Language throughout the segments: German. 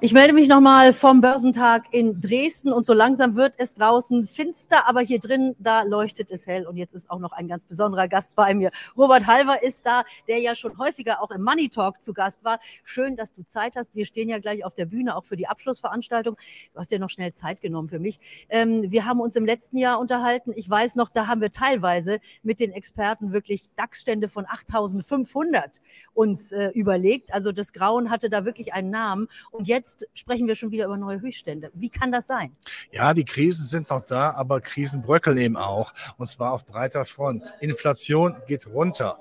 Ich melde mich nochmal vom Börsentag in Dresden und so langsam wird es draußen finster, aber hier drin, da leuchtet es hell und jetzt ist auch noch ein ganz besonderer Gast bei mir. Robert Halver ist da, der ja schon häufiger auch im Money Talk zu Gast war. Schön, dass du Zeit hast. Wir stehen ja gleich auf der Bühne, auch für die Abschlussveranstaltung. Du hast ja noch schnell Zeit genommen für mich. Ähm, wir haben uns im letzten Jahr unterhalten. Ich weiß noch, da haben wir teilweise mit den Experten wirklich DAX-Stände von 8500 uns äh, überlegt. Also das Grauen hatte da wirklich einen Namen und jetzt jetzt sprechen wir schon wieder über neue Höchststände. Wie kann das sein? Ja, die Krisen sind noch da, aber Krisen bröckeln eben auch. Und zwar auf breiter Front. Inflation geht runter.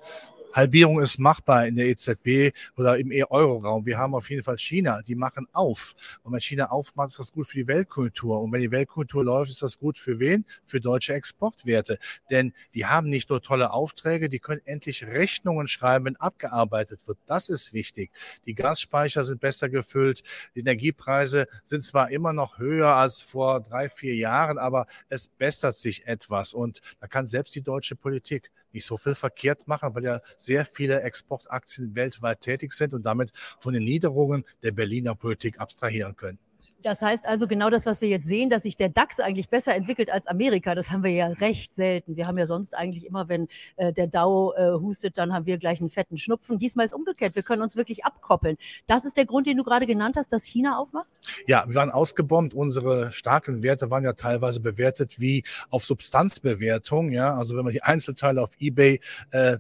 Halbierung ist machbar in der EZB oder im Euro-Raum. Wir haben auf jeden Fall China, die machen auf. Und wenn China aufmacht, ist das gut für die Weltkultur. Und wenn die Weltkultur läuft, ist das gut für wen? Für deutsche Exportwerte. Denn die haben nicht nur tolle Aufträge, die können endlich Rechnungen schreiben, wenn abgearbeitet wird. Das ist wichtig. Die Gasspeicher sind besser gefüllt. Die Energiepreise sind zwar immer noch höher als vor drei, vier Jahren, aber es bessert sich etwas. Und da kann selbst die deutsche Politik nicht so viel verkehrt machen, weil ja sehr viele Exportaktien weltweit tätig sind und damit von den Niederungen der Berliner Politik abstrahieren können. Das heißt also genau das, was wir jetzt sehen, dass sich der DAX eigentlich besser entwickelt als Amerika. Das haben wir ja recht selten. Wir haben ja sonst eigentlich immer, wenn äh, der Dow äh, hustet, dann haben wir gleich einen fetten Schnupfen. Diesmal ist umgekehrt. Wir können uns wirklich abkoppeln. Das ist der Grund, den du gerade genannt hast, dass China aufmacht? Ja, wir waren ausgebombt. Unsere starken Werte waren ja teilweise bewertet wie auf Substanzbewertung. Ja, also wenn man die Einzelteile auf eBay äh,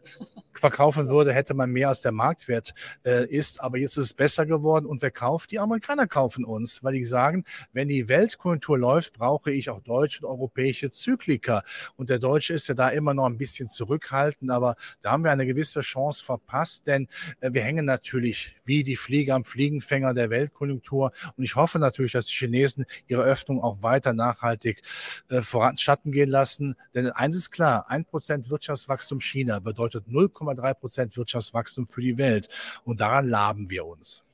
verkaufen würde, hätte man mehr als der Marktwert äh, ist. Aber jetzt ist es besser geworden und wer kauft? Die Amerikaner kaufen uns, weil die sagen, wenn die Weltkultur läuft, brauche ich auch deutsche und europäische Zykliker. Und der Deutsche ist ja da immer noch ein bisschen zurückhaltend, aber da haben wir eine gewisse Chance verpasst, denn äh, wir hängen natürlich wie die Flieger am Fliegenfänger der Weltkonjunktur. Und ich hoffe natürlich, dass die Chinesen ihre Öffnung auch weiter nachhaltig äh, voranschatten gehen lassen. Denn eins ist klar, ein Prozent Wirtschaftswachstum China bedeutet 0,3 Prozent Wirtschaftswachstum für die Welt. Und daran laben wir uns.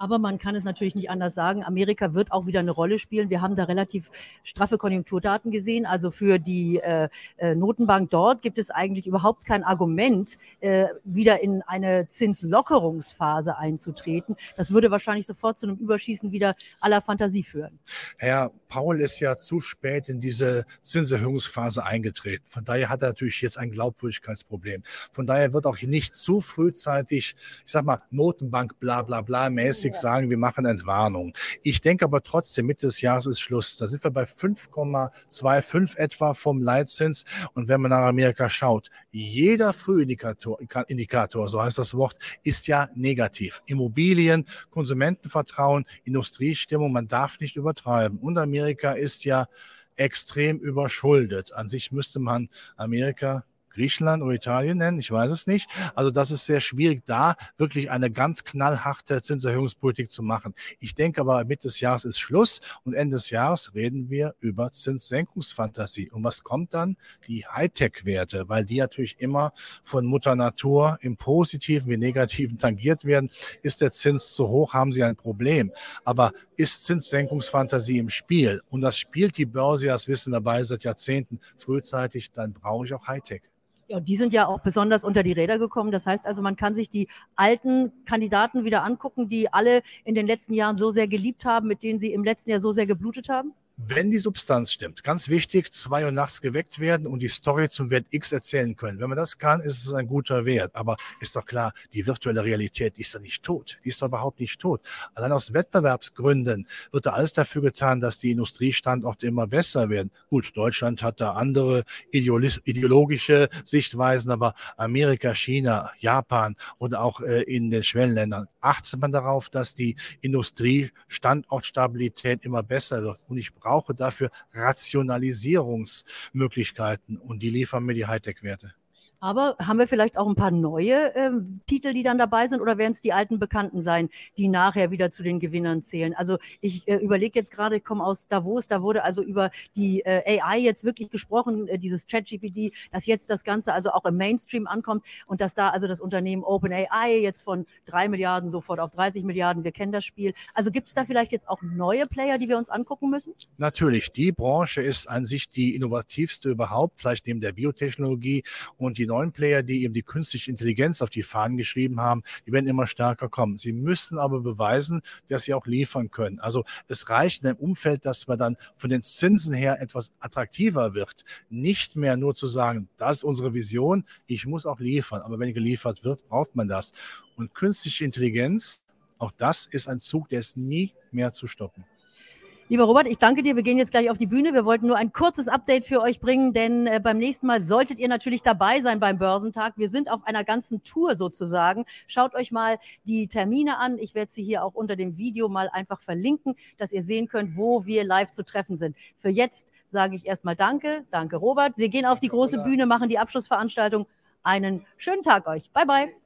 Aber man kann es natürlich nicht anders sagen. Amerika wird auch wieder eine Rolle spielen. Wir haben da relativ straffe Konjunkturdaten gesehen. Also für die äh, äh, Notenbank dort gibt es eigentlich überhaupt kein Argument, äh, wieder in eine Zinslockerungsphase einzutreten. Das würde wahrscheinlich sofort zu einem Überschießen wieder aller Fantasie führen. Herr Paul ist ja zu spät in diese Zinserhöhungsphase eingetreten. Von daher hat er natürlich jetzt ein Glaubwürdigkeitsproblem. Von daher wird auch nicht zu frühzeitig, ich sag mal, Notenbank bla bla bla mäßig Politik sagen, wir machen Entwarnung. Ich denke aber trotzdem, Mitte des Jahres ist Schluss. Da sind wir bei 5,25 etwa vom Leitzins. Und wenn man nach Amerika schaut, jeder Frühindikator, Indikator, so heißt das Wort, ist ja negativ. Immobilien, Konsumentenvertrauen, Industriestimmung, man darf nicht übertreiben. Und Amerika ist ja extrem überschuldet. An sich müsste man Amerika Griechenland oder Italien nennen, ich weiß es nicht. Also das ist sehr schwierig, da wirklich eine ganz knallharte Zinserhöhungspolitik zu machen. Ich denke aber, Mitte des Jahres ist Schluss und Ende des Jahres reden wir über Zinssenkungsfantasie. Und was kommt dann? Die Hightech-Werte, weil die natürlich immer von Mutter Natur im Positiven wie Negativen tangiert werden. Ist der Zins zu hoch, haben sie ein Problem. Aber ist Zinssenkungsfantasie im Spiel? Und das spielt die Börse, das wissen wir dabei seit Jahrzehnten frühzeitig, dann brauche ich auch Hightech. Ja, die sind ja auch besonders unter die Räder gekommen. Das heißt also, man kann sich die alten Kandidaten wieder angucken, die alle in den letzten Jahren so sehr geliebt haben, mit denen sie im letzten Jahr so sehr geblutet haben? Wenn die Substanz stimmt, ganz wichtig, zwei Uhr nachts geweckt werden und die Story zum Wert X erzählen können. Wenn man das kann, ist es ein guter Wert. Aber ist doch klar, die virtuelle Realität, die ist doch nicht tot. Die ist doch überhaupt nicht tot. Allein aus Wettbewerbsgründen wird da alles dafür getan, dass die Industriestandorte immer besser werden. Gut, Deutschland hat da andere ideologische Sichtweisen, aber Amerika, China, Japan und auch äh, in den Schwellenländern achtet man darauf, dass die Industriestandortstabilität immer besser wird. Und ich brauche dafür Rationalisierungsmöglichkeiten und die liefern mir die Hightech-Werte. Aber haben wir vielleicht auch ein paar neue ähm, Titel, die dann dabei sind, oder werden es die alten Bekannten sein, die nachher wieder zu den Gewinnern zählen? Also ich äh, überlege jetzt gerade, ich komme aus Davos, da wurde also über die äh, AI jetzt wirklich gesprochen, äh, dieses ChatGPT, dass jetzt das Ganze also auch im Mainstream ankommt und dass da also das Unternehmen OpenAI jetzt von drei Milliarden sofort auf 30 Milliarden, wir kennen das Spiel. Also gibt es da vielleicht jetzt auch neue Player, die wir uns angucken müssen? Natürlich, die Branche ist an sich die innovativste überhaupt, vielleicht neben der Biotechnologie und die neuen Player, die eben die künstliche Intelligenz auf die Fahnen geschrieben haben, die werden immer stärker kommen. Sie müssen aber beweisen, dass sie auch liefern können. Also es reicht in einem Umfeld, dass man dann von den Zinsen her etwas attraktiver wird. Nicht mehr nur zu sagen, das ist unsere Vision, ich muss auch liefern. Aber wenn geliefert wird, braucht man das. Und künstliche Intelligenz, auch das ist ein Zug, der ist nie mehr zu stoppen. Lieber Robert, ich danke dir. Wir gehen jetzt gleich auf die Bühne. Wir wollten nur ein kurzes Update für euch bringen, denn äh, beim nächsten Mal solltet ihr natürlich dabei sein beim Börsentag. Wir sind auf einer ganzen Tour sozusagen. Schaut euch mal die Termine an. Ich werde sie hier auch unter dem Video mal einfach verlinken, dass ihr sehen könnt, wo wir live zu treffen sind. Für jetzt sage ich erstmal Danke. Danke, Robert. Wir gehen auf die große Bühne, machen die Abschlussveranstaltung. Einen schönen Tag euch. Bye, bye.